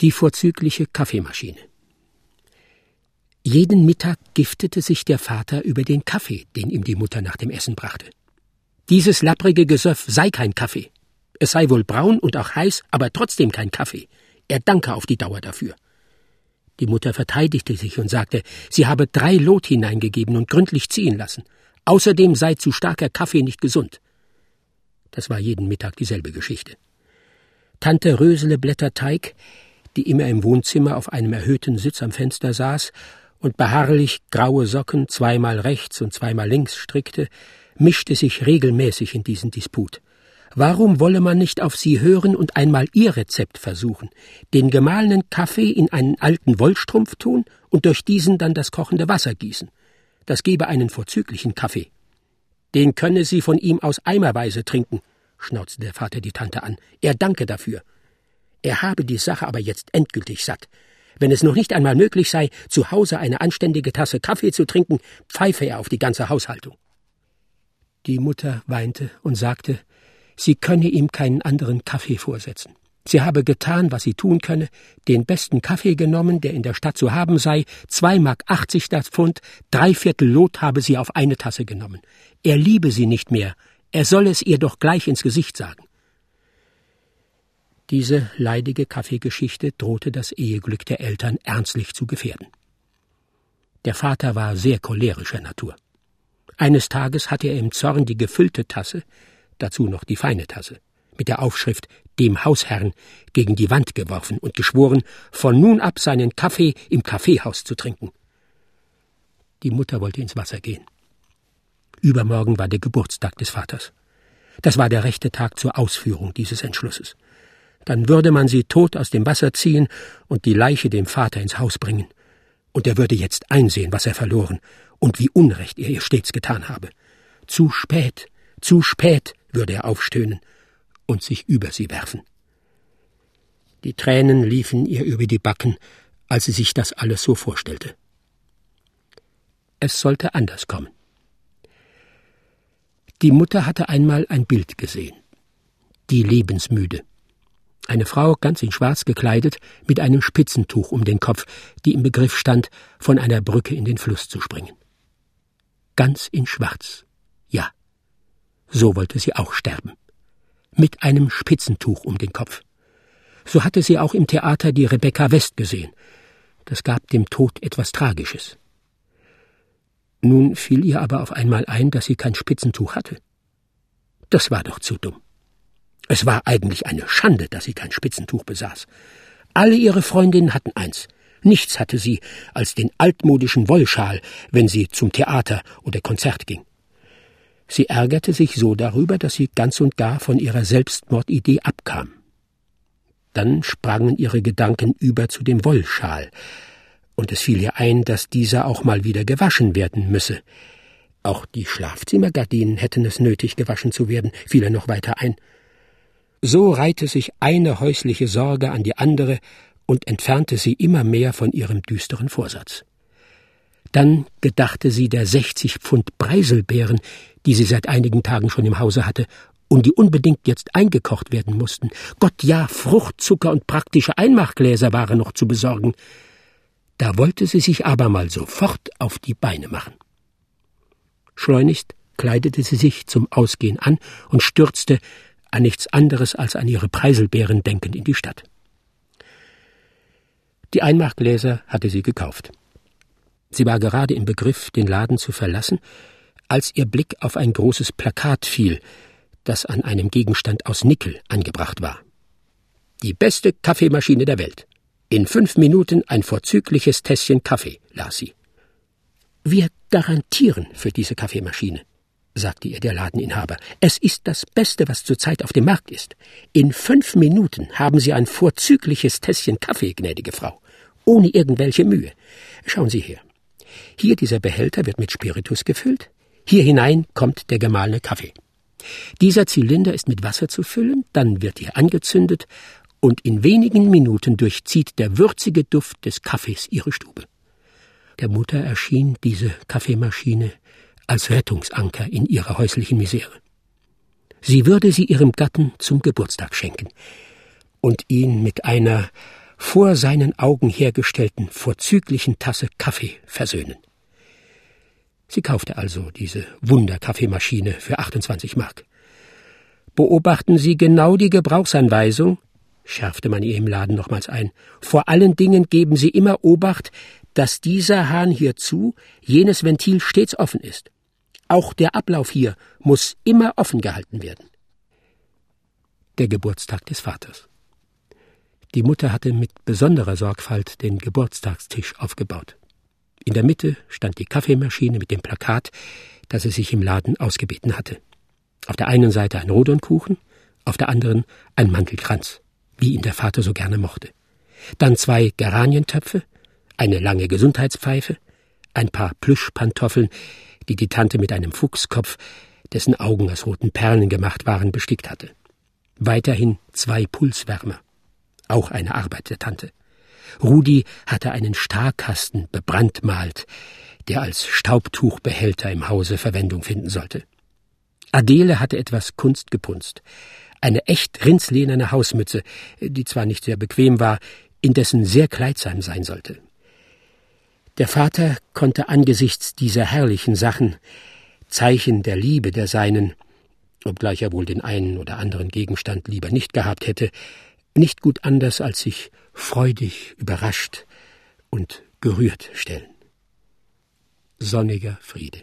Die vorzügliche Kaffeemaschine. Jeden Mittag giftete sich der Vater über den Kaffee, den ihm die Mutter nach dem Essen brachte. Dieses lapprige Gesöff sei kein Kaffee. Es sei wohl braun und auch heiß, aber trotzdem kein Kaffee. Er danke auf die Dauer dafür. Die Mutter verteidigte sich und sagte, sie habe drei Lot hineingegeben und gründlich ziehen lassen. Außerdem sei zu starker Kaffee nicht gesund. Das war jeden Mittag dieselbe Geschichte. Tante Rösele Blätterteig die immer im Wohnzimmer auf einem erhöhten Sitz am Fenster saß und beharrlich graue Socken zweimal rechts und zweimal links strickte, mischte sich regelmäßig in diesen Disput. Warum wolle man nicht auf sie hören und einmal ihr Rezept versuchen, den gemahlenen Kaffee in einen alten Wollstrumpf tun und durch diesen dann das kochende Wasser gießen? Das gebe einen vorzüglichen Kaffee. Den könne sie von ihm aus eimerweise trinken, schnauzte der Vater die Tante an. Er danke dafür. Er habe die Sache aber jetzt endgültig satt. Wenn es noch nicht einmal möglich sei, zu Hause eine anständige Tasse Kaffee zu trinken, pfeife er auf die ganze Haushaltung. Die Mutter weinte und sagte, sie könne ihm keinen anderen Kaffee vorsetzen. Sie habe getan, was sie tun könne, den besten Kaffee genommen, der in der Stadt zu haben sei, zwei Mark achtzig das Pfund, drei Viertel Lot habe sie auf eine Tasse genommen. Er liebe sie nicht mehr, er solle es ihr doch gleich ins Gesicht sagen. Diese leidige Kaffeegeschichte drohte das Eheglück der Eltern ernstlich zu gefährden. Der Vater war sehr cholerischer Natur. Eines Tages hatte er im Zorn die gefüllte Tasse, dazu noch die feine Tasse, mit der Aufschrift dem Hausherrn gegen die Wand geworfen und geschworen, von nun ab seinen Kaffee im Kaffeehaus zu trinken. Die Mutter wollte ins Wasser gehen. Übermorgen war der Geburtstag des Vaters. Das war der rechte Tag zur Ausführung dieses Entschlusses dann würde man sie tot aus dem Wasser ziehen und die Leiche dem Vater ins Haus bringen. Und er würde jetzt einsehen, was er verloren und wie Unrecht er ihr stets getan habe. Zu spät, zu spät, würde er aufstöhnen und sich über sie werfen. Die Tränen liefen ihr über die Backen, als sie sich das alles so vorstellte. Es sollte anders kommen. Die Mutter hatte einmal ein Bild gesehen. Die Lebensmüde eine Frau ganz in Schwarz gekleidet, mit einem Spitzentuch um den Kopf, die im Begriff stand, von einer Brücke in den Fluss zu springen. Ganz in Schwarz. Ja. So wollte sie auch sterben. Mit einem Spitzentuch um den Kopf. So hatte sie auch im Theater die Rebecca West gesehen. Das gab dem Tod etwas Tragisches. Nun fiel ihr aber auf einmal ein, dass sie kein Spitzentuch hatte. Das war doch zu dumm. Es war eigentlich eine Schande, dass sie kein Spitzentuch besaß. Alle ihre Freundinnen hatten eins. Nichts hatte sie als den altmodischen Wollschal, wenn sie zum Theater oder Konzert ging. Sie ärgerte sich so darüber, dass sie ganz und gar von ihrer Selbstmordidee abkam. Dann sprangen ihre Gedanken über zu dem Wollschal, und es fiel ihr ein, dass dieser auch mal wieder gewaschen werden müsse. Auch die Schlafzimmergardinen hätten es nötig, gewaschen zu werden, fiel er noch weiter ein. So reihte sich eine häusliche Sorge an die andere und entfernte sie immer mehr von ihrem düsteren Vorsatz. Dann gedachte sie der sechzig Pfund Preiselbeeren, die sie seit einigen Tagen schon im Hause hatte und die unbedingt jetzt eingekocht werden mussten. Gott ja, Fruchtzucker und praktische Einmachgläser waren noch zu besorgen. Da wollte sie sich aber mal sofort auf die Beine machen. Schleunigst kleidete sie sich zum Ausgehen an und stürzte, an nichts anderes als an ihre Preiselbeeren denkend in die Stadt. Die Einmachgläser hatte sie gekauft. Sie war gerade im Begriff, den Laden zu verlassen, als ihr Blick auf ein großes Plakat fiel, das an einem Gegenstand aus Nickel angebracht war. Die beste Kaffeemaschine der Welt. In fünf Minuten ein vorzügliches Tässchen Kaffee, las sie. Wir garantieren für diese Kaffeemaschine, sagte ihr der Ladeninhaber. Es ist das Beste, was zurzeit auf dem Markt ist. In fünf Minuten haben Sie ein vorzügliches Tässchen Kaffee, gnädige Frau. Ohne irgendwelche Mühe. Schauen Sie her. Hier dieser Behälter wird mit Spiritus gefüllt. Hier hinein kommt der gemahlene Kaffee. Dieser Zylinder ist mit Wasser zu füllen, dann wird er angezündet und in wenigen Minuten durchzieht der würzige Duft des Kaffees ihre Stube. Der Mutter erschien diese Kaffeemaschine als Rettungsanker in ihrer häuslichen Misere. Sie würde sie ihrem Gatten zum Geburtstag schenken und ihn mit einer vor seinen Augen hergestellten vorzüglichen Tasse Kaffee versöhnen. Sie kaufte also diese Wunderkaffeemaschine für 28 Mark. Beobachten Sie genau die Gebrauchsanweisung, schärfte man ihr im Laden nochmals ein. Vor allen Dingen geben Sie immer Obacht, dass dieser Hahn hierzu, jenes Ventil stets offen ist. Auch der Ablauf hier muss immer offen gehalten werden. Der Geburtstag des Vaters. Die Mutter hatte mit besonderer Sorgfalt den Geburtstagstisch aufgebaut. In der Mitte stand die Kaffeemaschine mit dem Plakat, das sie sich im Laden ausgebeten hatte. Auf der einen Seite ein Rodonkuchen, auf der anderen ein Mantelkranz, wie ihn der Vater so gerne mochte. Dann zwei Geranientöpfe, eine lange Gesundheitspfeife, ein paar Plüschpantoffeln, die die Tante mit einem Fuchskopf, dessen Augen aus roten Perlen gemacht waren, bestickt hatte. Weiterhin zwei Pulswärmer, auch eine Arbeit der Tante. Rudi hatte einen Starkasten bebrandmalt, der als Staubtuchbehälter im Hause Verwendung finden sollte. Adele hatte etwas Kunst gepunzt. Eine echt rindslehnerne Hausmütze, die zwar nicht sehr bequem war, indessen sehr kleidsam sein sollte. Der Vater konnte angesichts dieser herrlichen Sachen, Zeichen der Liebe der Seinen, obgleich er wohl den einen oder anderen Gegenstand lieber nicht gehabt hätte, nicht gut anders als sich freudig, überrascht und gerührt stellen. Sonniger Friede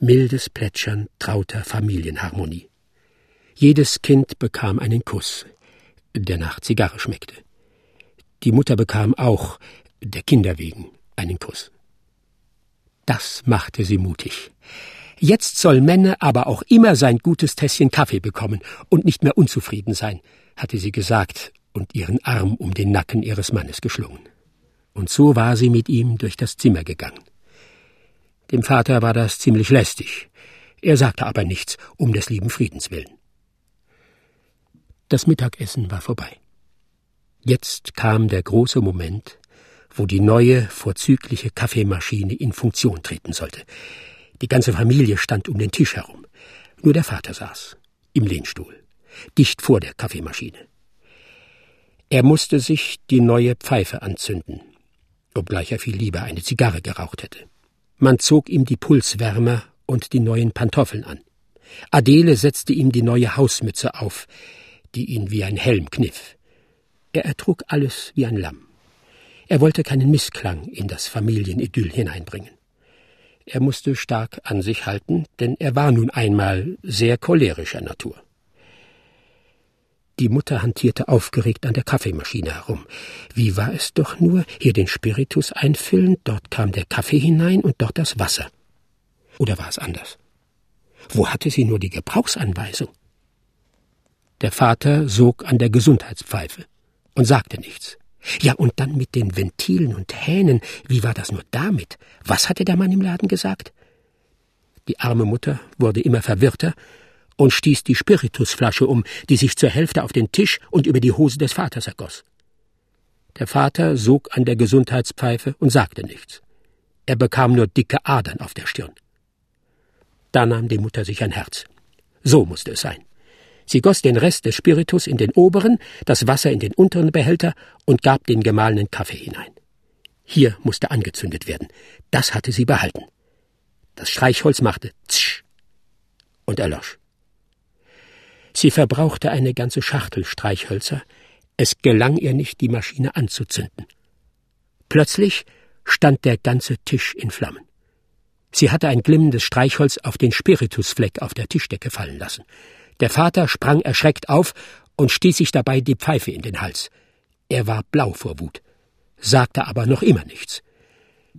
mildes Plätschern trauter Familienharmonie. Jedes Kind bekam einen Kuss, der nach Zigarre schmeckte. Die Mutter bekam auch, der Kinder wegen, einen Kuss. Das machte sie mutig. Jetzt soll Männer aber auch immer sein gutes Tässchen Kaffee bekommen und nicht mehr unzufrieden sein, hatte sie gesagt und ihren Arm um den Nacken ihres Mannes geschlungen. Und so war sie mit ihm durch das Zimmer gegangen. Dem Vater war das ziemlich lästig. Er sagte aber nichts, um des lieben Friedens willen. Das Mittagessen war vorbei. Jetzt kam der große Moment, wo die neue, vorzügliche Kaffeemaschine in Funktion treten sollte. Die ganze Familie stand um den Tisch herum. Nur der Vater saß, im Lehnstuhl, dicht vor der Kaffeemaschine. Er musste sich die neue Pfeife anzünden, obgleich er viel lieber eine Zigarre geraucht hätte. Man zog ihm die Pulswärmer und die neuen Pantoffeln an. Adele setzte ihm die neue Hausmütze auf, die ihn wie ein Helm kniff. Er ertrug alles wie ein Lamm. Er wollte keinen Missklang in das Familienidyll hineinbringen. Er musste stark an sich halten, denn er war nun einmal sehr cholerischer Natur. Die Mutter hantierte aufgeregt an der Kaffeemaschine herum. Wie war es doch nur, hier den Spiritus einfüllen, dort kam der Kaffee hinein und dort das Wasser. Oder war es anders? Wo hatte sie nur die Gebrauchsanweisung? Der Vater sog an der Gesundheitspfeife und sagte nichts. Ja, und dann mit den Ventilen und Hähnen, wie war das nur damit? Was hatte der Mann im Laden gesagt? Die arme Mutter wurde immer verwirrter und stieß die Spiritusflasche um, die sich zur Hälfte auf den Tisch und über die Hose des Vaters ergoss. Der Vater sog an der Gesundheitspfeife und sagte nichts. Er bekam nur dicke Adern auf der Stirn. Da nahm die Mutter sich ein Herz. So musste es sein. Sie goss den Rest des Spiritus in den oberen, das Wasser in den unteren Behälter und gab den gemahlenen Kaffee hinein. Hier musste angezündet werden. Das hatte sie behalten. Das Streichholz machte tsch und erlosch. Sie verbrauchte eine ganze Schachtel Streichhölzer, es gelang ihr nicht, die Maschine anzuzünden. Plötzlich stand der ganze Tisch in Flammen. Sie hatte ein glimmendes Streichholz auf den Spiritusfleck auf der Tischdecke fallen lassen. Der Vater sprang erschreckt auf und stieß sich dabei die Pfeife in den Hals. Er war blau vor Wut, sagte aber noch immer nichts.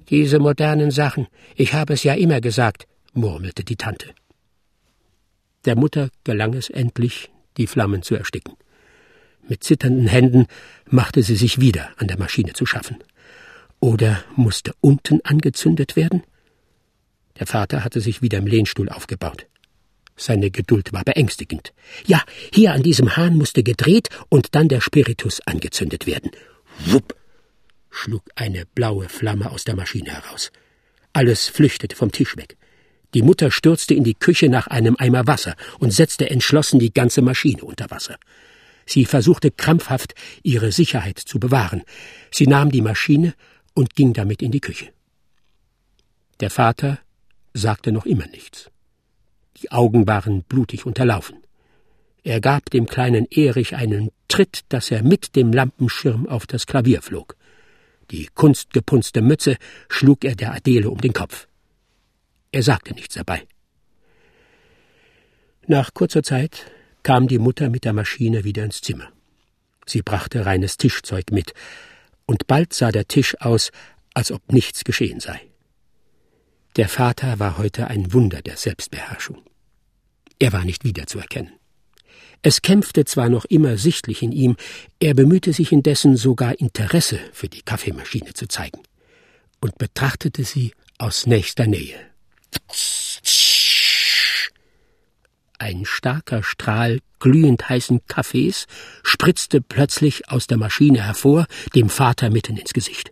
Diese modernen Sachen, ich habe es ja immer gesagt, murmelte die Tante. Der Mutter gelang es endlich, die Flammen zu ersticken. Mit zitternden Händen machte sie sich wieder an der Maschine zu schaffen. Oder musste unten angezündet werden? Der Vater hatte sich wieder im Lehnstuhl aufgebaut. Seine Geduld war beängstigend. Ja, hier an diesem Hahn musste gedreht und dann der Spiritus angezündet werden. Wupp! schlug eine blaue Flamme aus der Maschine heraus. Alles flüchtete vom Tisch weg. Die Mutter stürzte in die Küche nach einem Eimer Wasser und setzte entschlossen die ganze Maschine unter Wasser. Sie versuchte krampfhaft, ihre Sicherheit zu bewahren. Sie nahm die Maschine und ging damit in die Küche. Der Vater sagte noch immer nichts. Die Augen waren blutig unterlaufen. Er gab dem kleinen Erich einen Tritt, dass er mit dem Lampenschirm auf das Klavier flog. Die kunstgepunzte Mütze schlug er der Adele um den Kopf. Er sagte nichts dabei. Nach kurzer Zeit kam die Mutter mit der Maschine wieder ins Zimmer. Sie brachte reines Tischzeug mit, und bald sah der Tisch aus, als ob nichts geschehen sei. Der Vater war heute ein Wunder der Selbstbeherrschung. Er war nicht wiederzuerkennen. Es kämpfte zwar noch immer sichtlich in ihm, er bemühte sich indessen sogar Interesse für die Kaffeemaschine zu zeigen und betrachtete sie aus nächster Nähe. Ein starker Strahl glühend heißen Kaffees spritzte plötzlich aus der Maschine hervor, dem Vater mitten ins Gesicht.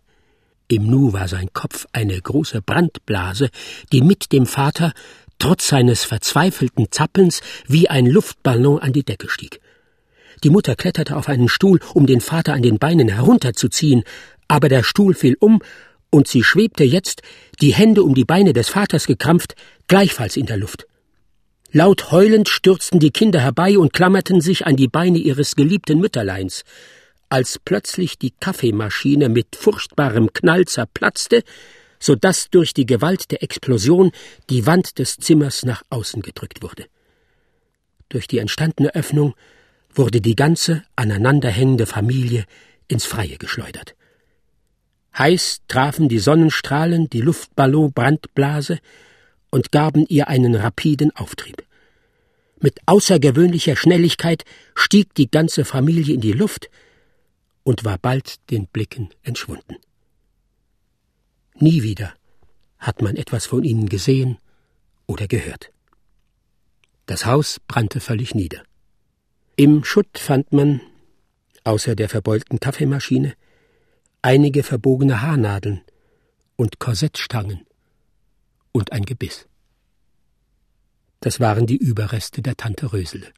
Im Nu war sein Kopf eine große Brandblase, die mit dem Vater trotz seines verzweifelten Zappelns wie ein Luftballon an die Decke stieg. Die Mutter kletterte auf einen Stuhl, um den Vater an den Beinen herunterzuziehen, aber der Stuhl fiel um, und sie schwebte jetzt, die Hände um die Beine des Vaters gekrampft, gleichfalls in der Luft. Laut heulend stürzten die Kinder herbei und klammerten sich an die Beine ihres geliebten Mütterleins. Als plötzlich die Kaffeemaschine mit furchtbarem Knall zerplatzte, so dass durch die Gewalt der Explosion die Wand des Zimmers nach außen gedrückt wurde. Durch die entstandene Öffnung wurde die ganze aneinanderhängende Familie ins Freie geschleudert. Heiß trafen die Sonnenstrahlen die Luftballon-Brandblase und gaben ihr einen rapiden Auftrieb. Mit außergewöhnlicher Schnelligkeit stieg die ganze Familie in die Luft und war bald den Blicken entschwunden. Nie wieder hat man etwas von ihnen gesehen oder gehört. Das Haus brannte völlig nieder. Im Schutt fand man, außer der verbeulten Kaffeemaschine, einige verbogene Haarnadeln und Korsettstangen und ein Gebiss. Das waren die Überreste der Tante Rösele.